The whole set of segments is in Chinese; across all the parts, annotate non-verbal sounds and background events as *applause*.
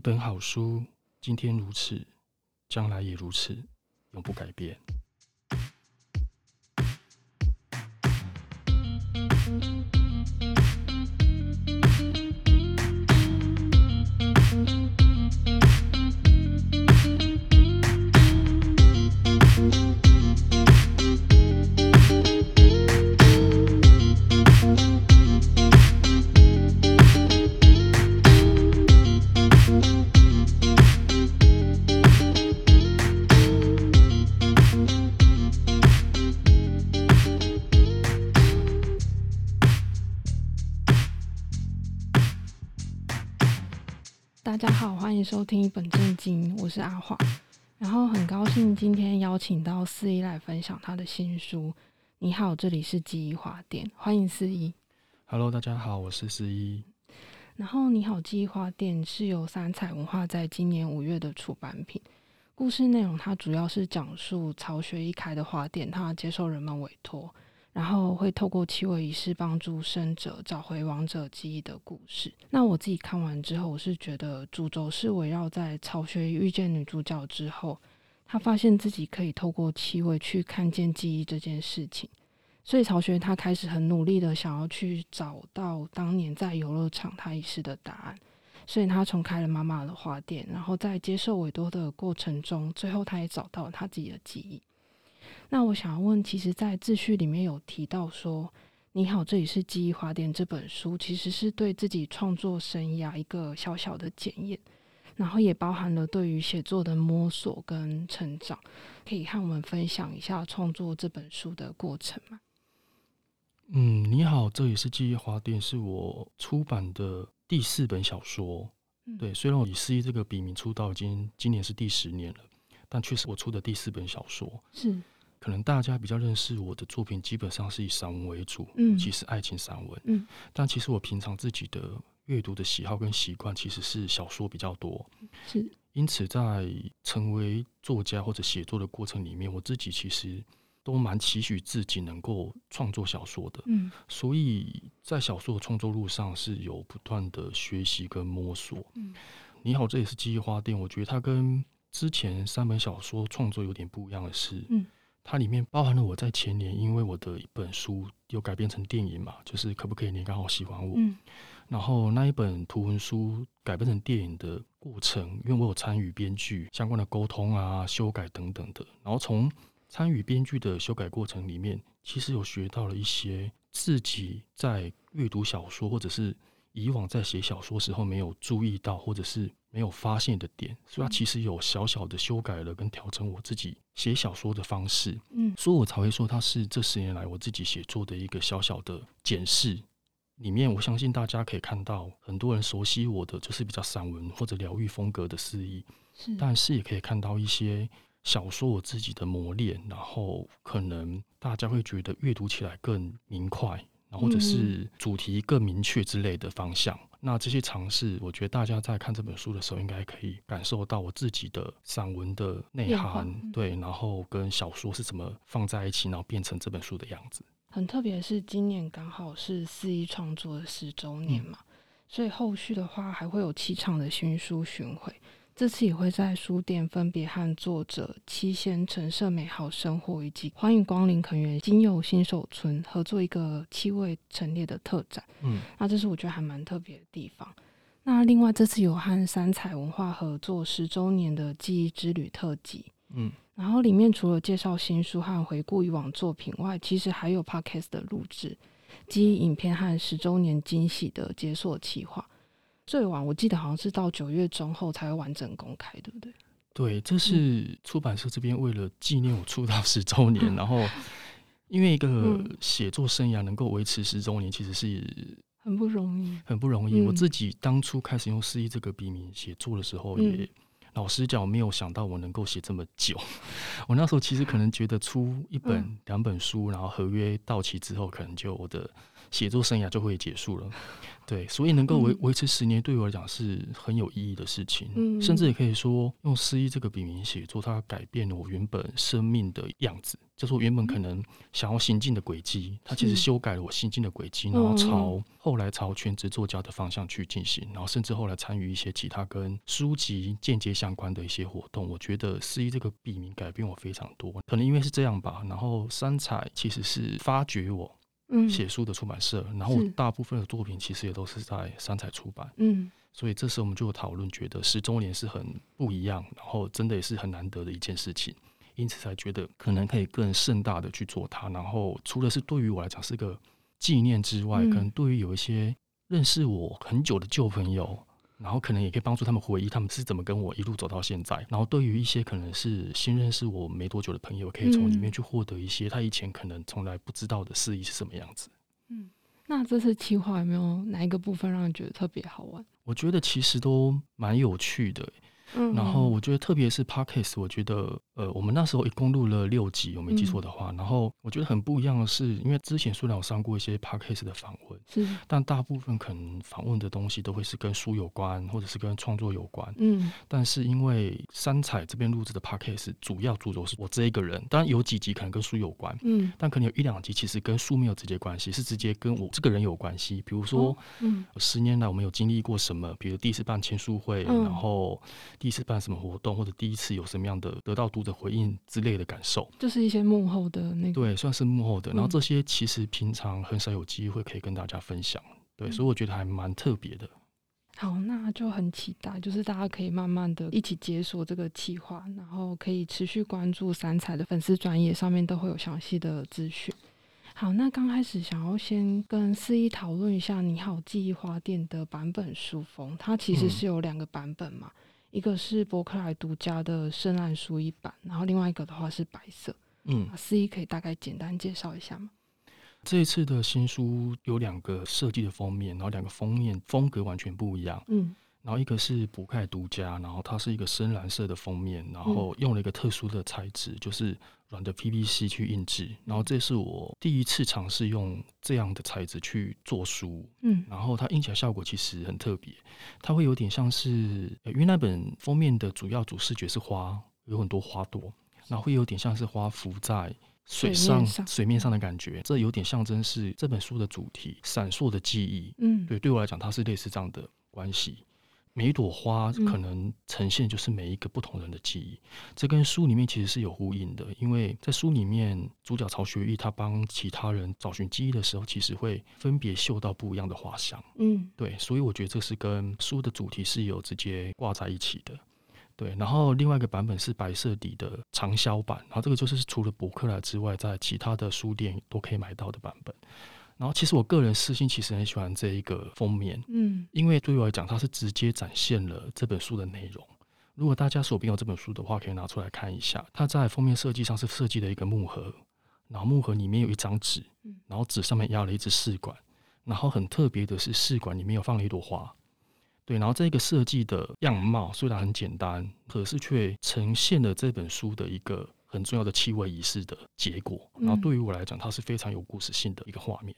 本好书，今天如此，将来也如此，永不改变。收听一本正经，我是阿华。然后很高兴今天邀请到四一来分享他的新书。你好，这里是记忆花店，欢迎四一。Hello，大家好，我是四一。然后你好，记忆花店是由三彩文化在今年五月的出版品。故事内容它主要是讲述曹学一开的花店，他接受人们委托。然后会透过七位仪式帮助生者找回亡者记忆的故事。那我自己看完之后，我是觉得主轴是围绕在曹雪遇见女主角之后，他发现自己可以透过气味去看见记忆这件事情。所以曹学他开始很努力的想要去找到当年在游乐场他遗失的答案。所以他重开了妈妈的花店，然后在接受委托的过程中，最后他也找到了他自己的记忆。那我想要问，其实，在自序里面有提到说，“你好，这里是记忆花店”这本书，其实是对自己创作生涯一个小小的检验，然后也包含了对于写作的摸索跟成长。可以和我们分享一下创作这本书的过程吗？嗯，你好，这里是记忆花店，是我出版的第四本小说。嗯、对，虽然我以肆一这个笔名出道已经今年是第十年了，但却是我出的第四本小说。是。可能大家比较认识我的作品，基本上是以散文为主，嗯，其实爱情散文，嗯，但其实我平常自己的阅读的喜好跟习惯其实是小说比较多，是，因此在成为作家或者写作的过程里面，我自己其实都蛮期许自己能够创作小说的，嗯，所以在小说的创作路上是有不断的学习跟摸索，嗯，你好，这也是记忆花店，我觉得它跟之前三本小说创作有点不一样的是，嗯。它里面包含了我在前年，因为我的一本书有改编成电影嘛，就是可不可以你刚好喜欢我，嗯，然后那一本图文书改编成电影的过程，因为我有参与编剧相关的沟通啊、修改等等的，然后从参与编剧的修改过程里面，其实有学到了一些自己在阅读小说或者是以往在写小说时候没有注意到，或者是。没有发现的点，所以他其实有小小的修改了跟调整我自己写小说的方式，嗯，所以我才会说它是这十年来我自己写作的一个小小的检视。里面我相信大家可以看到，很多人熟悉我的就是比较散文或者疗愈风格的诗意，但是也可以看到一些小说我自己的磨练，然后可能大家会觉得阅读起来更明快，或者是主题更明确之类的方向。那这些尝试，我觉得大家在看这本书的时候，应该可以感受到我自己的散文的内涵，对，然后跟小说是怎么放在一起，然后变成这本书的样子。很特别是今年刚好是四一创作的十周年嘛，嗯，所以后续的话还会有七场的新书巡回。这次也会在书店分别和作者七仙陈设美好生活以及欢迎光临垦源精友新手村合作一个气味陈列的特展。嗯，那这是我觉得还蛮特别的地方。那另外这次有和三彩文化合作十周年的记忆之旅特辑。嗯，然后里面除了介绍新书和回顾以往作品外，其实还有 Podcast 的录制、记忆影片和十周年惊喜的解锁企划。最晚我记得好像是到九月中后才会完整公开，对不对？对，这是出版社这边为了纪念我出道十周年，嗯，*laughs* 然后因为一个写作生涯能够维持十周年，其实是很不容易，很不容易。嗯，我自己当初开始用诗意这个笔名写作的时候，也，嗯，老实讲，我没有想到我能够写这么久。*laughs* 我那时候其实可能觉得出一本两，嗯，本书，然后合约到期之后，可能就我的写作生涯就会结束了。对，所以能够维维持十年，对我来讲是很有意义的事情。嗯，甚至也可以说，用诗意这个笔名写作，它改变了我原本生命的样子。就是我原本可能想要行进的轨迹，它其实修改了我行进的轨迹，然后朝后来朝全职作家的方向去进行，然后甚至后来参与一些其他跟书籍间接相关的一些活动。我觉得诗意这个笔名改变我非常多，可能因为是这样吧。然后三彩其实是发掘我。嗯，写书的出版社，然后大部分的作品其实也都是在三彩出版。嗯，所以这时候我们就有讨论，觉得十周年是很不一样，然后真的也是很难得的一件事情，因此才觉得可能可以更盛大的去做它。然后除了是对于我来讲是个纪念之外，可能对于有一些认识我很久的旧朋友。然后可能也可以帮助他们回忆他们是怎么跟我一路走到现在。然后对于一些可能是新认识我没多久的朋友，可以从里面去获得一些他以前可能从来不知道的事宜是什么样子。嗯，那这次企划有没有哪一个部分让你觉得特别好玩？我觉得其实都蛮有趣的。然后我觉得，特别是 Podcast，我觉得，呃，我们那时候一共录了六集，我没记错的话。然后我觉得很不一样的是，因为之前虽然有上过一些 Podcast 的访问，是，但大部分可能访问的东西都会是跟书有关，或者是跟创作有关。嗯。但是因为三彩这边录制的 Podcast 主要主轴是我这一个人，当然有几集可能跟书有关，嗯，但可能有一两集其实跟书没有直接关系，是直接跟我这个人有关系。比如说，嗯，十年来我们有经历过什么？比如第一次办签书会，然后。第一次办什么活动，或者第一次有什么样的得到读者回应之类的感受，就是一些幕后的那个，对，算是幕后的。然后这些其实平常很少有机会可以跟大家分享，对，嗯、所以我觉得还蛮特别的。好，那就很期待，就是大家可以慢慢的一起解锁这个企划，然后可以持续关注三彩的粉丝专业上面都会有详细的资讯。好，那刚开始想要先跟思逸讨论一下《你好，记忆花店》的版本书封，它其实是有两个版本嘛。嗯一个是博客来独家的圣诞书一版，然后另外一个的话是白色。嗯，四一可以大概简单介绍一下吗？这一次的新书有两个设计的封面，然后两个封面风格完全不一样。嗯。然后一个是博客来独家，然后它是一个深蓝色的封面，然后用了一个特殊的材质，就是软的 PVC 去印制。然后这是我第一次尝试用这样的材质去做书，嗯，然后它印起来效果其实很特别，它会有点像是，因为那本封面的主要主视觉是花，有很多花朵，然后会有点像是花浮在水上水面上的感觉，这有点象征是这本书的主题——闪烁的记忆。嗯，对，对我来讲，它是类似这样的关系。每一朵花可能呈现就是每一个不同人的记忆，嗯、这跟书里面其实是有呼应的。因为在书里面，主角曹学义他帮其他人找寻记忆的时候，其实会分别嗅到不一样的花香。嗯，对，所以我觉得这是跟书的主题是有直接挂在一起的。对，然后另外一个版本是白色底的长销版，然后这个就是除了博客来之外，在其他的书店都可以买到的版本。然后，其实我个人私心其实很喜欢这一个封面，嗯，因为对我来讲，它是直接展现了这本书的内容。如果大家手边有这本书的话，可以拿出来看一下。它在封面设计上是设计了一个木盒，然后木盒里面有一张纸，然后纸上面压了一支试管，然后很特别的是试管里面有放了一朵花，对，然后这个设计的样貌虽然很简单，可是却呈现了这本书的一个很重要的气味仪式的结果。然后对于我来讲，它是非常有故事性的一个画面。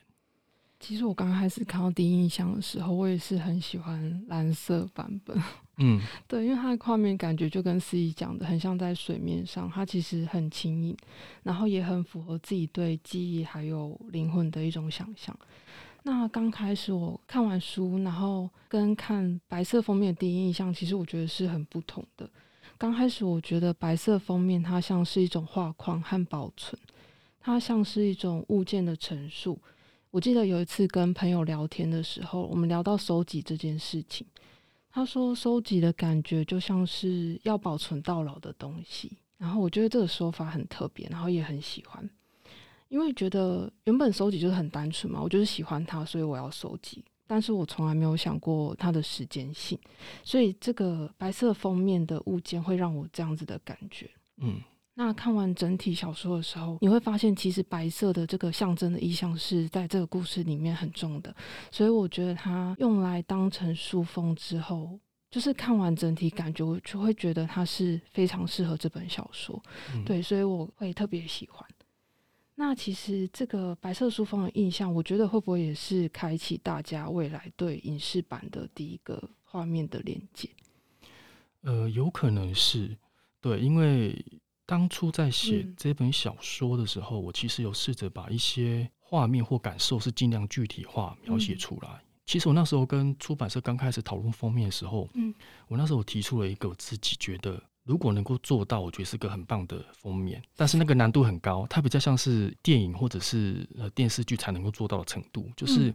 其实我刚开始看到第一印象的时候，我也是很喜欢蓝色版本。*laughs* 嗯，对，因为它的画面感觉就跟思逸讲的很像在水面上，它其实很轻盈，然后也很符合自己对记忆还有灵魂的一种想象。那刚开始我看完书，然后跟看白色封面的第一印象，其实我觉得是很不同的。刚开始我觉得白色封面它像是一种画框和保存，它像是一种物件的陈述。我记得有一次跟朋友聊天的时候，我们聊到收集这件事情，他说收集的感觉就像是要保存到老的东西，然后我觉得这个说法很特别，然后也很喜欢，因为觉得原本收集就是很单纯嘛，我就是喜欢它，所以我要收集，但是我从来没有想过它的时间性，所以这个白色封面的物件会让我这样子的感觉，嗯。那看完整体小说的时候，你会发现，其实白色的这个象征的意象是在这个故事里面很重的，所以我觉得它用来当成书封之后，就是看完整体感觉，我就会觉得它是非常适合这本小说。嗯、对，所以我会特别喜欢。那其实这个白色书封的印象，我觉得会不会也是开启大家未来对影视版的第一个画面的连接？呃，有可能是对，因为当初在写这本小说的时候，嗯、我其实有试着把一些画面或感受是尽量具体化描写出来。嗯、其实我那时候跟出版社刚开始讨论封面的时候，嗯，我那时候提出了一个我自己觉得。如果能够做到，我觉得是个很棒的封面，但是那个难度很高，它比较像是电影或者是呃电视剧才能够做到的程度。就是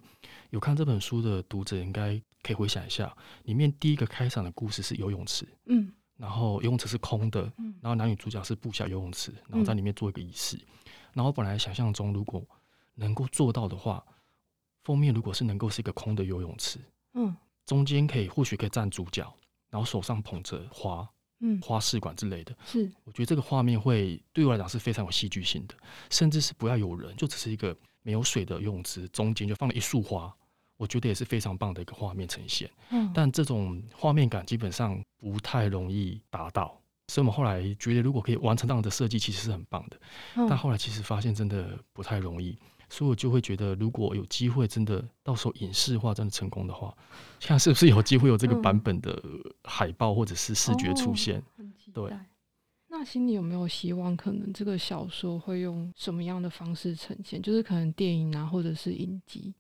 有看这本书的读者应该可以回想一下，里面第一个开场的故事是游泳池，嗯，然后游泳池是空的，嗯，然后男女主角是布下游泳池，然后在里面做一个仪式。然后本来想象中，如果能够做到的话，封面如果是能够是一个空的游泳池，嗯，中间可以或许可以站主角，然后手上捧着花。嗯，花试管之类的，是我觉得这个画面会对我来讲是非常有戏剧性的，甚至是不要有人，就只是一个没有水的游泳池，中间就放了一束花，我觉得也是非常棒的一个画面呈现。嗯，但这种画面感基本上不太容易达到，所以我们后来觉得如果可以完成这样的设计，其实是很棒的。嗯，但后来其实发现真的不太容易。所以我就会觉得，如果有机会，真的到时候影视化真的成功的话，看是不是有机会有这个版本的海报或者是视觉出现。嗯哦、对。那心里有没有希望，可能这个小说会用什么样的方式呈现？就是可能电影啊，或者是影集。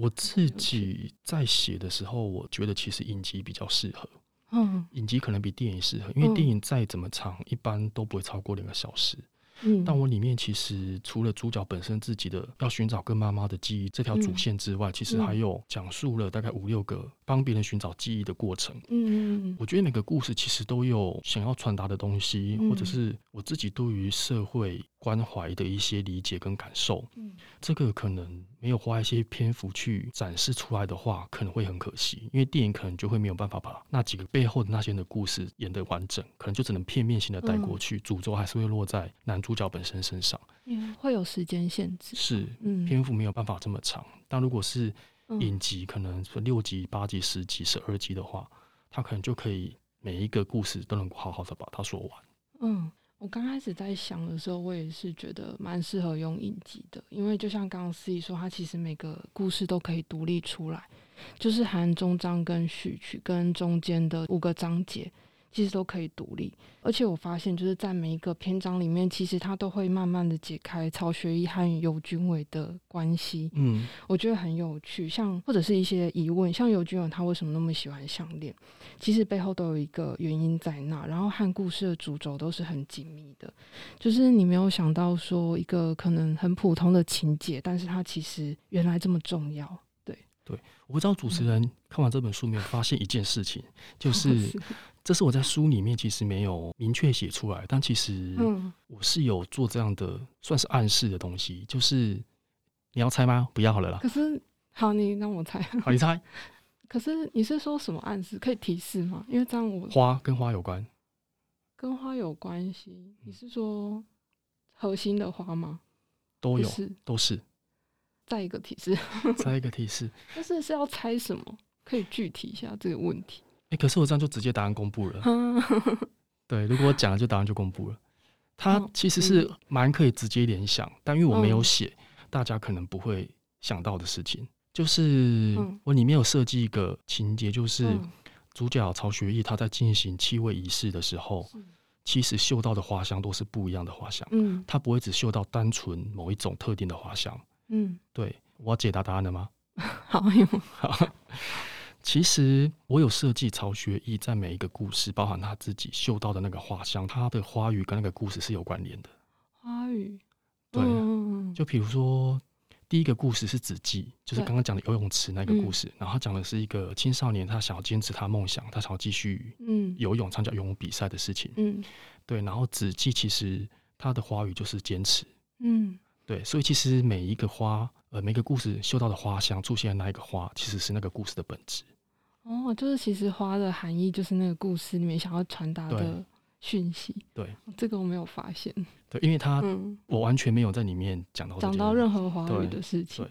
我自己在写的时候，我觉得其实影集比较适合。嗯。影集可能比电影适合，因为电影再怎么长，一般都不会超过两个小时。嗯，但我里面其实除了主角本身自己的要寻找跟妈妈的记忆这条主线之外，嗯、其实还有讲述了大概五六个帮别人寻找记忆的过程。嗯，我觉得每个故事其实都有想要传达的东西，嗯、或者是我自己对于社会关怀的一些理解跟感受。嗯，这个可能没有花一些篇幅去展示出来的话，可能会很可惜，因为电影可能就会没有办法把那几个背后的那些人的故事演得完整，可能就只能片面性的带过去，嗯、主轴还是会落在男主。角本身身上，嗯，会有时间限制，是，嗯，篇幅没有办法这么长。但如果是影集，可能六集、八集、十集、十二集的话，他可能就可以每一个故事都能好好的把它说完。嗯，我刚开始在想的时候，我也是觉得蛮适合用影集的，因为就像刚刚思怡说，它其实每个故事都可以独立出来，就是含中章跟序曲跟中间的五个章节。其实都可以独立，而且我发现就是在每一个篇章里面，其实他都会慢慢的解开曹学义和尤君伟的关系。嗯，我觉得很有趣，像或者是一些疑问，像尤君伟他为什么那么喜欢项链，其实背后都有一个原因在那，然后和故事的主轴都是很紧密的，就是你没有想到说一个可能很普通的情节，但是它其实原来这么重要。对对，我不知道主持人看完这本书没有发现一件事情，就 *laughs* 是。这是我在书里面其实没有明确写出来，但其实我是有做这样的算是暗示的东西，就是你要猜吗？不要好了啦。可是好，你让我猜。好，你猜。*laughs* 可是你是说什么暗示？可以提示吗？因为这样我花跟花有关，跟花有关系。你是说核心的花吗？都有，是都是。再一个提示，*laughs* 再一个提示。但是是要猜什么？可以具体一下这个问题。哎、欸，可是我这样就直接答案公布了。对，如果我讲了，就答案就公布了。它其实是蛮可以直接联想，但因为我没有写，大家可能不会想到的事情，就是我里面有设计一个情节，就是主角曹学义他在进行契位仪式的时候，其实嗅到的花香都是不一样的花香。嗯，他不会只嗅到单纯某一种特定的花香。嗯，对，我要解答答案了吗？*laughs* 好，好。其实我有设计曹学义在每一个故事，包含他自己嗅到的那个花香，他的花语跟那个故事是有关联的。花语，对，就比如说第一个故事是子季，就是刚刚讲的游泳池那个故事，对然后他讲的是一个青少年，他想要坚持他梦想，他想要继续嗯游泳参加游泳比赛的事情。嗯，对，然后子季其实他的花语就是坚持。嗯，对，所以其实每一个花，呃，每个故事嗅到的花香出现的那一个花，其实是那个故事的本质。哦，就是其实花的含义就是那个故事里面想要传达的讯息。对，这个我没有发现。对，因为他，嗯，我完全没有在里面讲到讲到任何华语的事情。对，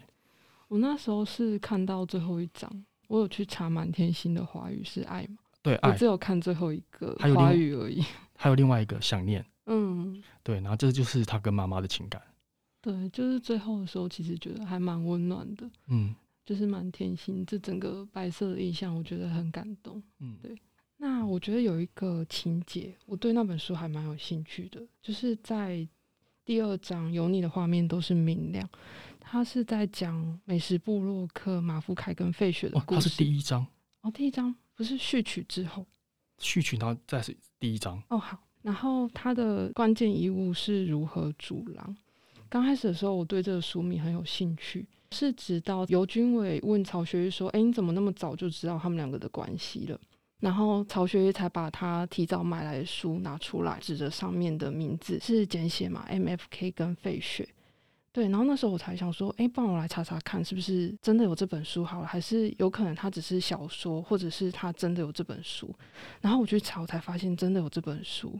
我那时候是看到最后一章，我有去查满天星的华语是爱吗？对，爱。我只有看最后一个华语而已。*laughs* 还有另外一个想念。*laughs* 嗯，对，然后这就是他跟妈妈的情感。对，就是最后的时候，其实觉得还蛮温暖的。嗯，就是满天星。这整个白色的印象，我觉得很感动。嗯，对。那我觉得有一个情节，我对那本书还蛮有兴趣的，就是在第二章，有你的画面都是明亮。他是在讲美食部落客马夫凯跟费雪的故事。哦，他是第一章哦，第一章不是序曲之后，序曲然后再是第一章哦。好，然后他的关键遗物是如何阻挠。刚开始的时候，我对这个书名很有兴趣，是直到尤军伟问曹学玉说：“哎，你怎么那么早就知道他们两个的关系了？”然后曹学玉才把他提早买来的书拿出来，指着上面的名字是简写嘛，MFK 跟费雪。对，然后那时候我才想说，哎，帮我来查查看，是不是真的有这本书好了，还是有可能它只是小说，或者是他真的有这本书？然后我去查，我才发现真的有这本书。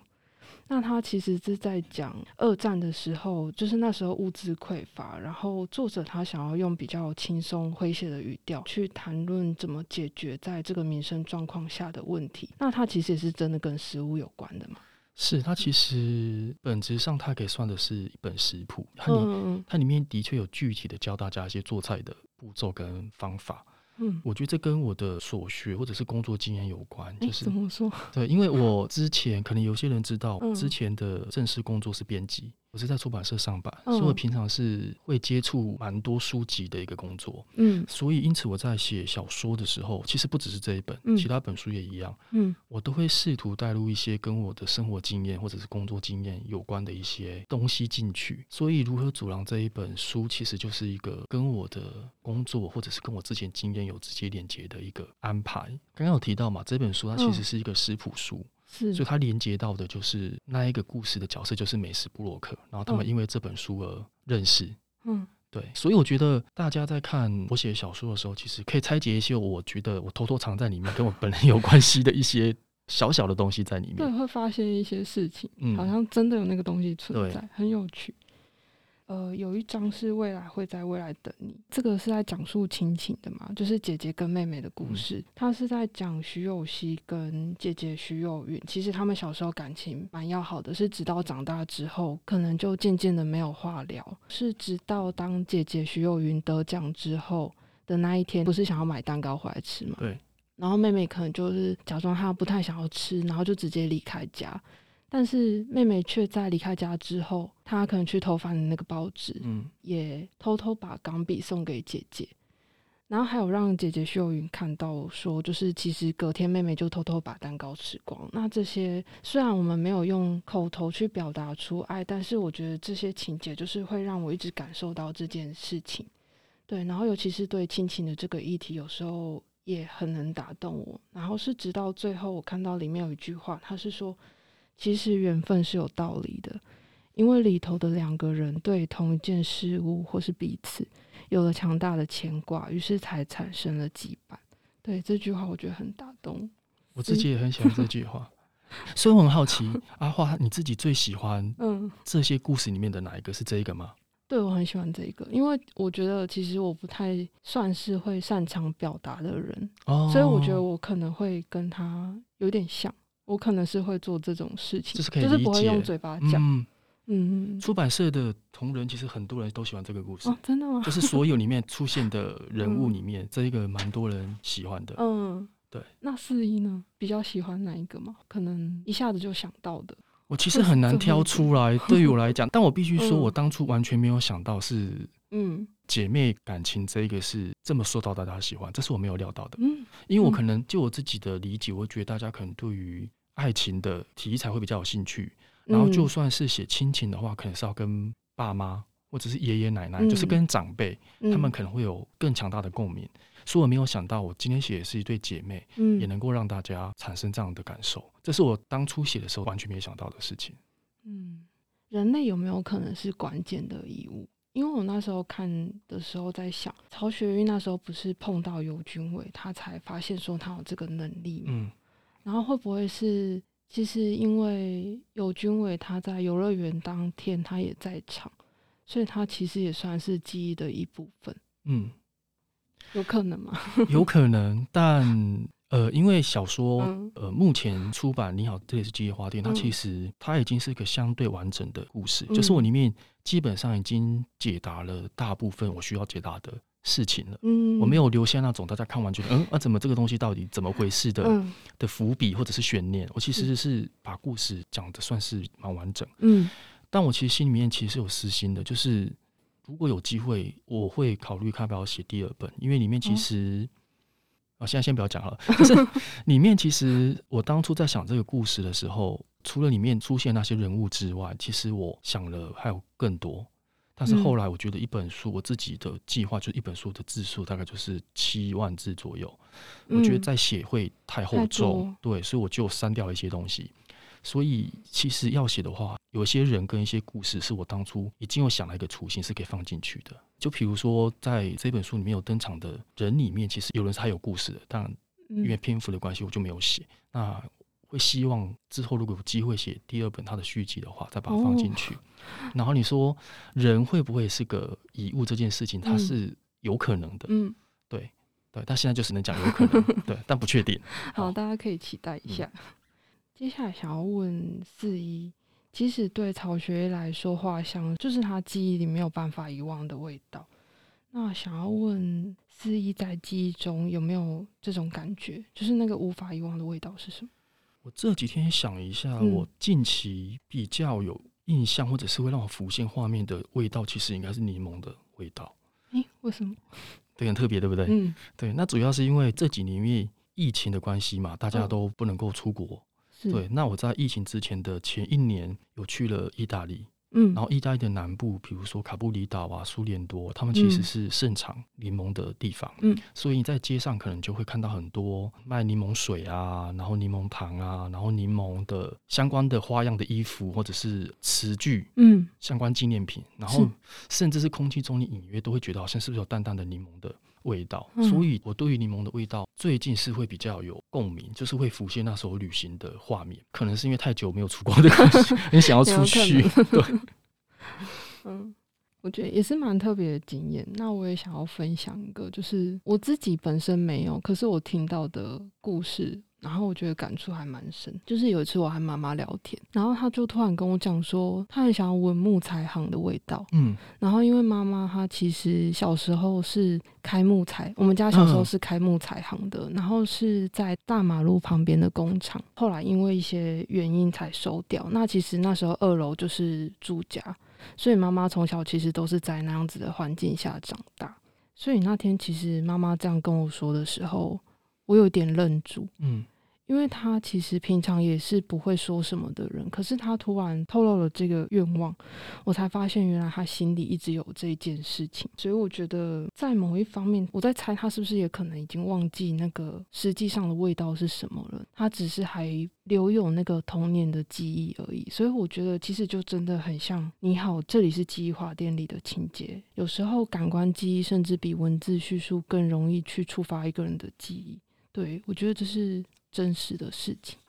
那他其实是在讲二战的时候，就是那时候物资匮乏，然后作者他想要用比较轻松诙谐的语调去谈论怎么解决在这个民生状况下的问题。那他其实也是真的跟食物有关的嘛？是，它其实本质上它可以算的是一本食谱，它里它里面的确有具体的教大家一些做菜的步骤跟方法。嗯，我觉得这跟我的所学或者是工作经验有关，就是怎么说？对，因为我之前可能有些人知道，之前的正式工作是编辑。我是在出版社上班，嗯、所以我平常是会接触蛮多书籍的一个工作。嗯，所以因此我在写小说的时候，其实不只是这一本，嗯、其他本书也一样。嗯，我都会试图带入一些跟我的生活经验或者是工作经验有关的一些东西进去。所以如何阻挠这一本书，其实就是一个跟我的工作或者是跟我之前经验有直接连接的一个安排。刚刚有提到嘛，这本书它其实是一个食谱书。嗯是，所以它连接到的就是那一个故事的角色，就是美食布洛克，然后他们因为这本书而认识。嗯，对，所以我觉得大家在看我写小说的时候，其实可以拆解一些我觉得我偷偷藏在里面跟我本人有关系的一些小小的东西在里面。对，会发现一些事情，嗯，好像真的有那个东西存在，很有趣。呃，有一张是未来会在未来等你，这个是在讲述亲情的嘛，就是姐姐跟妹妹的故事。他、嗯、是在讲徐有熙跟姐姐徐有云，其实他们小时候感情蛮要好的，是直到长大之后，可能就渐渐的没有话聊。是直到当姐姐徐有云得奖之后的那一天，不是想要买蛋糕回来吃嘛？对。然后妹妹可能就是假装她不太想要吃，然后就直接离开家。但是妹妹却在离开家之后，她可能去偷翻那个报纸，嗯，也偷偷把钢笔送给姐姐，然后还有让姐姐徐有云看到，说就是其实隔天妹妹就偷偷把蛋糕吃光。那这些虽然我们没有用口头去表达出爱，但是我觉得这些情节就是会让我一直感受到这件事情。对，然后尤其是对亲情的这个议题，有时候也很能打动我。然后是直到最后，我看到里面有一句话，他是说。其实缘分是有道理的，因为里头的两个人对同一件事物或是彼此有了强大的牵挂，于是才产生了羁绊。对，这句话，我觉得很打动。我自己也很喜欢这句话，*laughs* 所以我很好奇，阿花你自己最喜欢 *laughs* 嗯这些故事里面的哪一个是这一个吗？对，我很喜欢这一个，因为我觉得其实我不太算是会擅长表达的人，哦，所以我觉得我可能会跟他有点像。我可能是会做这种事情，就是可以就是不会用嘴巴讲。嗯嗯。出版社的同仁其实很多人都喜欢这个故事。哦，真的吗？就是所有里面出现的 *laughs* 人物里面，嗯、这一个蛮多人喜欢的。嗯，对。那四一呢？比较喜欢哪一个吗？可能一下子就想到的。我其实很难挑出来，对于我来讲，但我必须说，我当初完全没有想到是，*laughs* 嗯，姐妹感情这一个是这么受到大家喜欢，这是我没有料到的。嗯，因为我可能就我自己的理解，我觉得大家可能对于爱情的题材会比较有兴趣，然后就算是写亲情的话，可能是要跟爸妈或者是爷爷奶奶，嗯、就是跟长辈，嗯、他们可能会有更强大的共鸣。所以我没有想到，我今天写的是一对姐妹，嗯、也能够让大家产生这样的感受。这是我当初写的时候完全没想到的事情。嗯，人类有没有可能是关键的遗物？因为我那时候看的时候在想，曹雪玉那时候不是碰到尤君伟，他才发现说他有这个能力吗？嗯然后会不会是，其实因为有军伟他在游乐园当天他也在场，所以他其实也算是记忆的一部分。嗯，有可能吗？有可能，但呃，因为小说，嗯、呃，目前出版，你好，这里是记忆花店，它其实它已经是一个相对完整的故事，嗯、就是我里面基本上已经解答了大部分我需要解答的事情了。嗯，我没有留下那种大家看完觉得，嗯，啊，怎么这个东西到底怎么回事的、嗯、的伏笔或者是悬念？我其实是把故事讲的算是蛮完整。嗯，但我其实心里面其实是有私心的，就是如果有机会，我会考虑看要不要写第二本，因为里面其实。嗯啊，现在先不要讲了。*laughs* 就是里面其实我当初在想这个故事的时候，除了里面出现那些人物之外，其实我想了还有更多。但是后来我觉得一本书，我自己的计划就是一本书的字数大概就是七万字左右，我觉得再写会太厚重，对，所以我就删掉了一些东西。所以其实要写的话，有一些人跟一些故事是我当初已经有想了一个雏形是可以放进去的。就比如说在这本书里面有登场的人里面，其实有人是还有故事的，但因为篇幅的关系，我就没有写。那会希望之后如果有机会写第二本他的续集的话，再把它放进去。然后你说人会不会是个遗物这件事情，它是有可能的。嗯，对对，但现在就只能讲有可能，对，但不确定。*laughs* 好，大家可以期待一下。接下来想要问四一，其实对曹学来说，画像就是他记忆里没有办法遗忘的味道。那想要问四一，在记忆中有没有这种感觉？就是那个无法遗忘的味道是什么？我这几天想一下，嗯、我近期比较有印象，或者是会让我浮现画面的味道，其实应该是柠檬的味道。诶、欸，为什么？对，很特别，对不对？嗯，对。那主要是因为这几年因为疫情的关系嘛，大家都不能够出国。对，那我在疫情之前的前一年有去了意大利，嗯，然后意大利的南部，比如说卡布里岛啊、苏联多，他们其实是盛产柠檬的地方，嗯，所以你在街上可能就会看到很多卖柠檬水啊，然后柠檬糖啊，然后柠檬的相关的花样的衣服或者是词句，嗯，相关纪念品，然后甚至是空气中你隐约都会觉得好像是不是有淡淡的柠檬的。味道，所以我对于柠檬的味道最近是会比较有共鸣，就是会浮现那时候旅行的画面。可能是因为太久没有出国的关系，*laughs* 很想要出去。对，*laughs* 嗯，我觉得也是蛮特别的经验。那我也想要分享一个，就是我自己本身没有，可是我听到的故事。然后我觉得感触还蛮深，就是有一次我和妈妈聊天，然后她就突然跟我讲说，她很想要闻木材行的味道。嗯，然后因为妈妈她其实小时候是开木材，我们家小时候是开木材行的，然后是在大马路旁边的工厂，后来因为一些原因才收掉。那其实那时候二楼就是住家，所以妈妈从小其实都是在那样子的环境下长大。所以那天其实妈妈这样跟我说的时候，我有点愣住。嗯。因为他其实平常也是不会说什么的人，可是他突然透露了这个愿望，我才发现原来他心里一直有这件事情。所以我觉得在某一方面，我在猜他是不是也可能已经忘记那个实际上的味道是什么了，他只是还留有那个童年的记忆而已。所以我觉得其实就真的很像“你好，这里是记忆花店”里的情节。有时候感官记忆甚至比文字叙述更容易去触发一个人的记忆。对，我觉得这是。真实的事情，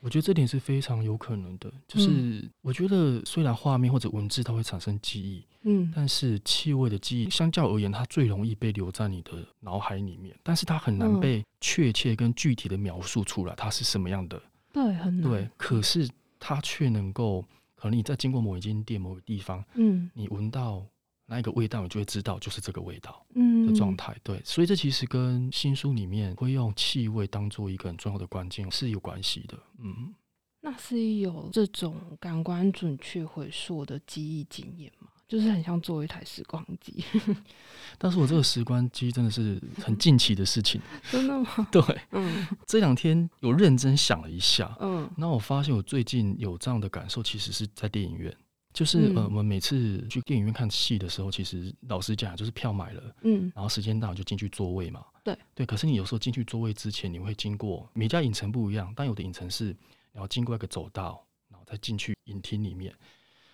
我觉得这点是非常有可能的。就是我觉得，虽然画面或者文字它会产生记忆，嗯，但是气味的记忆相较而言，它最容易被留在你的脑海里面，但是它很难被确切跟具体的描述出来，它是什么样的。对，很难。对，可是它却能够，可能你在经过某一间店、某个地方，嗯，你闻到。那一个味道，你就会知道就是这个味道嗯的状态。嗯、对，所以这其实跟新书里面会用气味当做一个很重要的关键是有关系的。嗯，那是有这种感官准确回溯的记忆经验吗？就是很像做一台时光机。*laughs* 但是我这个时光机真的是很近期的事情。真的吗？*laughs* 对，嗯，这两天有认真想了一下，嗯，那我发现我最近有这样的感受，其实是在电影院。就是呃，我们每次去电影院看戏的时候，其实老实讲，就是票买了，嗯，然后时间到就进去座位嘛，对对。可是你有时候进去座位之前，你会经过每家影城不一样，但有的影城是然后经过一个走道，然后再进去影厅里面。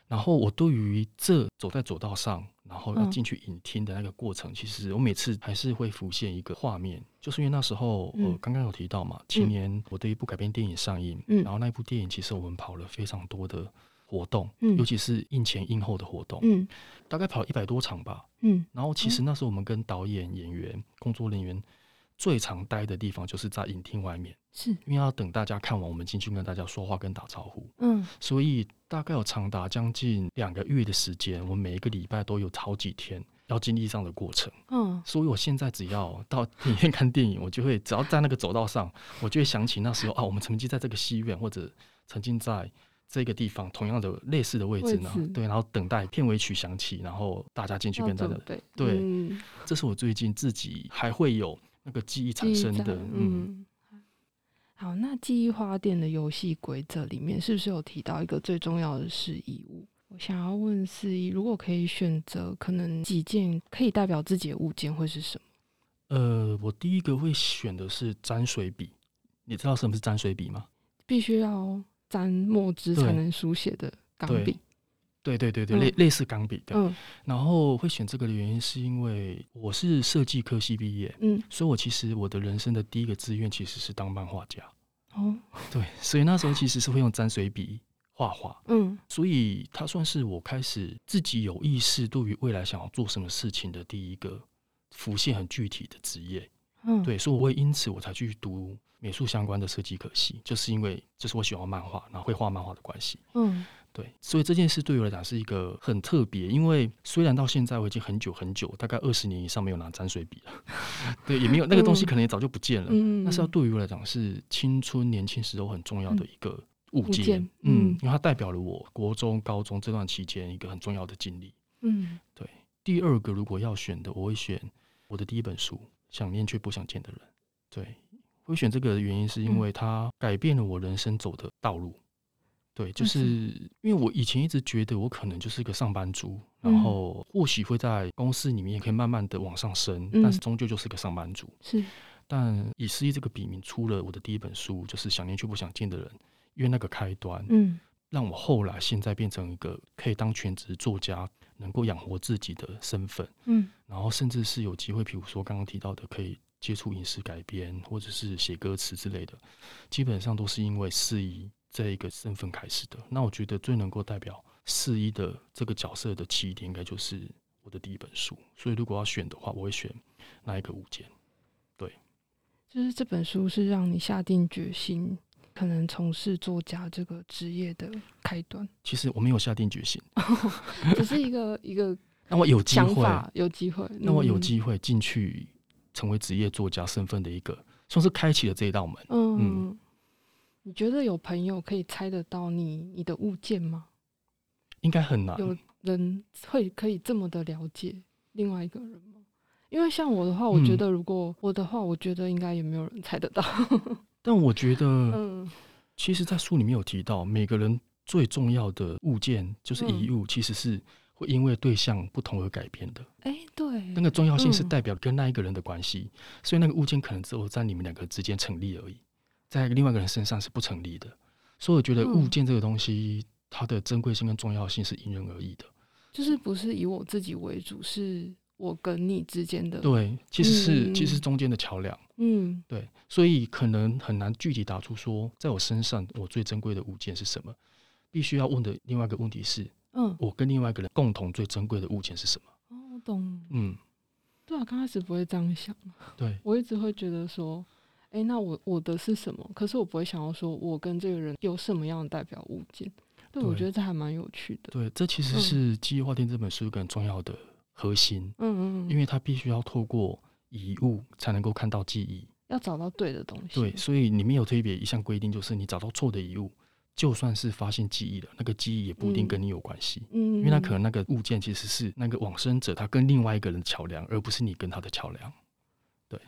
然后我对于这走在走道上，然后要进去影厅的那个过程，其实我每次还是会浮现一个画面，就是因为那时候呃刚刚有提到嘛，前年我的一部改编电影上映，嗯然后那一部电影其实我们跑了非常多的。活动，嗯。尤其是映前映后的活动，嗯，大概跑一百多场吧，嗯，然后其实那时候我们跟导演、演员、工作人员最常待的地方就是在影厅外面，是。因为要等大家看完，我们进去跟大家说话跟打招呼。嗯，所以大概有长达将近两个月的时间，我每一个礼拜都有好几天要经历这样的过程。嗯，所以我现在只要到电影院看电影，我就会只要在那个走道上，我就会想起那时候啊，我们曾经在这个戏院或者曾经在。这个地方同样的类似的位置呢，置对，然后等待片尾曲响起，然后大家进去跟大家对，对，嗯、这是我最近自己还会有那个记忆产生的。嗯，好，那记忆花店的游戏规则里面是不是有提到一个最重要的是遗物？我想要问四一，如果可以选择，可能几件可以代表自己的物件会是什么？呃，我第一个会选的是沾水笔，你知道什么是沾水笔吗？必须要。沾墨汁才能书写的钢笔，对对对对，类、嗯、类似钢笔的。嗯，然后会选这个的原因是因为我是设计科系毕业，嗯，所以我其实我的人生的第一个志愿其实是当漫画家。哦，*laughs* 对，所以那时候其实是会用沾水笔画画，嗯，所以它算是我开始自己有意识对于未来想要做什么事情的第一个浮现很具体的职业。嗯，对，所以我会因此我才去读。美术相关的设计可惜，就是因为这是我喜欢漫画，然后会画漫画的关系。嗯，对，所以这件事对我来讲是一个很特别，因为虽然到现在我已经很久很久，大概二十年以上没有拿沾水笔了，*laughs* 对，也没有那个东西，可能也早就不见了。嗯，但是要对于我来讲是青春年轻时候很重要的一个物件。嗯，因为它代表了我国中、高中这段期间一个很重要的经历。嗯，对。第二个如果要选的，我会选我的第一本书《想念却不想见的人》。对。会选这个的原因是因为它改变了我人生走的道路，对，就是因为我以前一直觉得我可能就是一个上班族，然后或许会在公司里面也可以慢慢的往上升，但是终究就是个上班族。是，但以肆一这个笔名出了我的第一本书，就是想念却不想见的人，因为那个开端，嗯，让我后来现在变成一个可以当全职作家，能够养活自己的身份，嗯，然后甚至是有机会，比如说刚刚提到的可以。接触影视改编或者是写歌词之类的，基本上都是因为四一这一个身份开始的。那我觉得最能够代表四一的这个角色的起点，应该就是我的第一本书。所以如果要选的话，我会选那一个物件？对，就是这本书是让你下定决心，可能从事作家这个职业的开端。其实我没有下定决心，*laughs* 只是一个一个。*laughs* 那我有机会，有机会，那我有机会进去。成为职业作家身份的一个，算是开启了这一道门。嗯，嗯，你觉得有朋友可以猜得到你你的物件吗？应该很难。有人会可以这么的了解另外一个人吗？因为像我的话，我觉得如果我的话，我觉得应该也没有人猜得到。嗯、*laughs* 但我觉得，嗯，其实，在书里面有提到，每个人最重要的物件就是遗物，其实是。会因为对象不同而改变的，哎、欸，对，那个重要性是代表跟那一个人的关系，嗯、所以那个物件可能只有在你们两个之间成立而已，在另外一个人身上是不成立的。所以我觉得物件这个东西，嗯、它的珍贵性跟重要性是因人而异的，就是不是以我自己为主，是我跟你之间的，对，其实是、嗯、其实是中间的桥梁，嗯，对，所以可能很难具体答出说，在我身上我最珍贵的物件是什么，必须要问的另外一个问题是。嗯，我跟另外一个人共同最珍贵的物件是什么？哦，我懂。嗯，对啊，刚开始不会这样想。对，我一直会觉得说，哎、欸，那我我的是什么？可是我不会想要说，我跟这个人有什么样的代表物件？对，对我觉得这还蛮有趣的。对，这其实是《记忆化店》这本书一个很重要的核心。嗯嗯，因为它必须要透过遗物才能够看到记忆，要找到对的东西。对，所以里面有特别一项规定，就是你找到错的遗物。就算是发现记忆了，那个记忆也不一定跟你有关系，嗯，因为那可能那个物件其实是那个往生者他跟另外一个人的桥梁，而不是你跟他的桥梁。对，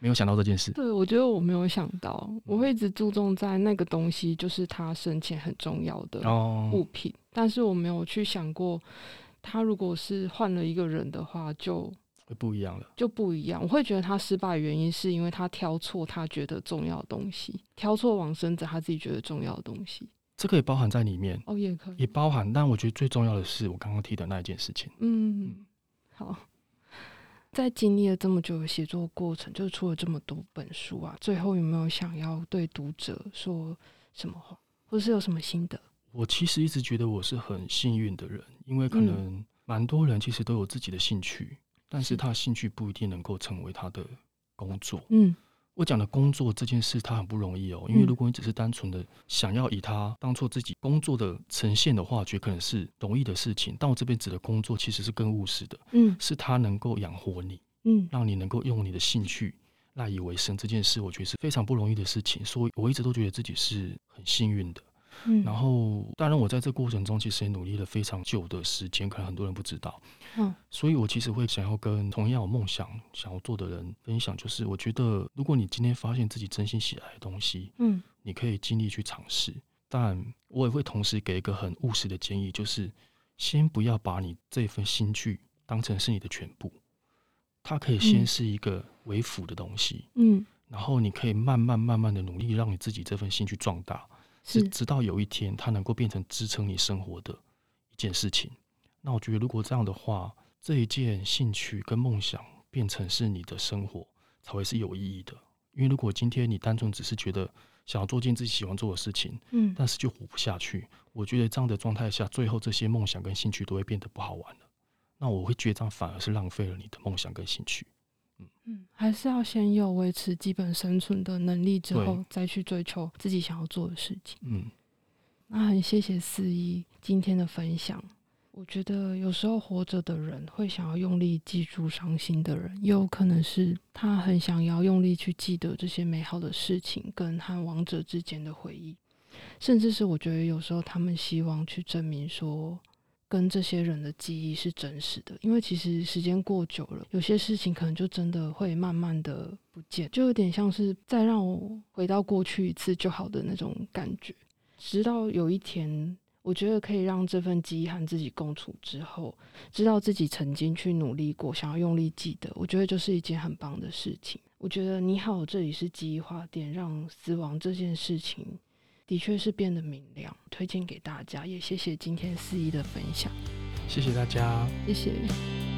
没有想到这件事。对，我觉得我没有想到，我会一直注重在那个东西，就是他生前很重要的物品，哦，但是我没有去想过，他如果是换了一个人的话，就。不一样了，就不一样。我会觉得他失败的原因是因为他挑错他觉得重要的东西，挑错往生者他自己觉得重要的东西。这个也包含在里面哦，也可以，也包含。但我觉得最重要的是我刚刚提的那一件事情。嗯，好。在经历了这么久的写作过程，就出了这么多本书啊，最后有没有想要对读者说什么话，或者是有什么心得？我其实一直觉得我是很幸运的人，因为可能蛮多人其实都有自己的兴趣。但是他的兴趣不一定能够成为他的工作。嗯，我讲的工作这件事，他很不容易哦。因为如果你只是单纯的想要以他当做自己工作的呈现的话，我觉得可能是容易的事情。但我这边指的工作，其实是更务实的。嗯，是他能够养活你，嗯，让你能够用你的兴趣赖以为生。这件事，我觉得是非常不容易的事情。所以我一直都觉得自己是很幸运的。嗯，然后，当然，我在这过程中其实也努力了非常久的时间，可能很多人不知道。嗯，所以我其实会想要跟同样有梦想想要做的人分享，就是我觉得，如果你今天发现自己真心喜爱的东西，嗯，你可以尽力去尝试。但我也会同时给一个很务实的建议，就是先不要把你这份兴趣当成是你的全部，它可以先是一个为辅的东西，嗯，然后你可以慢慢慢慢的努力，让你自己这份兴趣壮大。是，直到有一天，它能够变成支撑你生活的一件事情。那我觉得，如果这样的话，这一件兴趣跟梦想变成是你的生活，才会是有意义的。因为如果今天你单纯只是觉得想要做件自己喜欢做的事情，嗯，但是就活不下去，我觉得这样的状态下，最后这些梦想跟兴趣都会变得不好玩了。那我会觉得这样反而是浪费了你的梦想跟兴趣。嗯，还是要先有维持基本生存的能力，之后再去追求自己想要做的事情。嗯，那很谢谢四一今天的分享。我觉得有时候活着的人会想要用力记住伤心的人，也有可能是他很想要用力去记得这些美好的事情，跟和亡者之间的回忆，甚至是我觉得有时候他们希望去证明说。跟这些人的记忆是真实的，因为其实时间过久了，有些事情可能就真的会慢慢的不见，就有点像是再让我回到过去一次就好的那种感觉。直到有一天，我觉得可以让这份记忆和自己共处之后，知道自己曾经去努力过，想要用力记得，我觉得就是一件很棒的事情。我觉得你好，这里是记忆花店，让死亡这件事情。的确是变得明亮，推荐给大家，也谢谢今天四一的分享，谢谢大家，谢谢。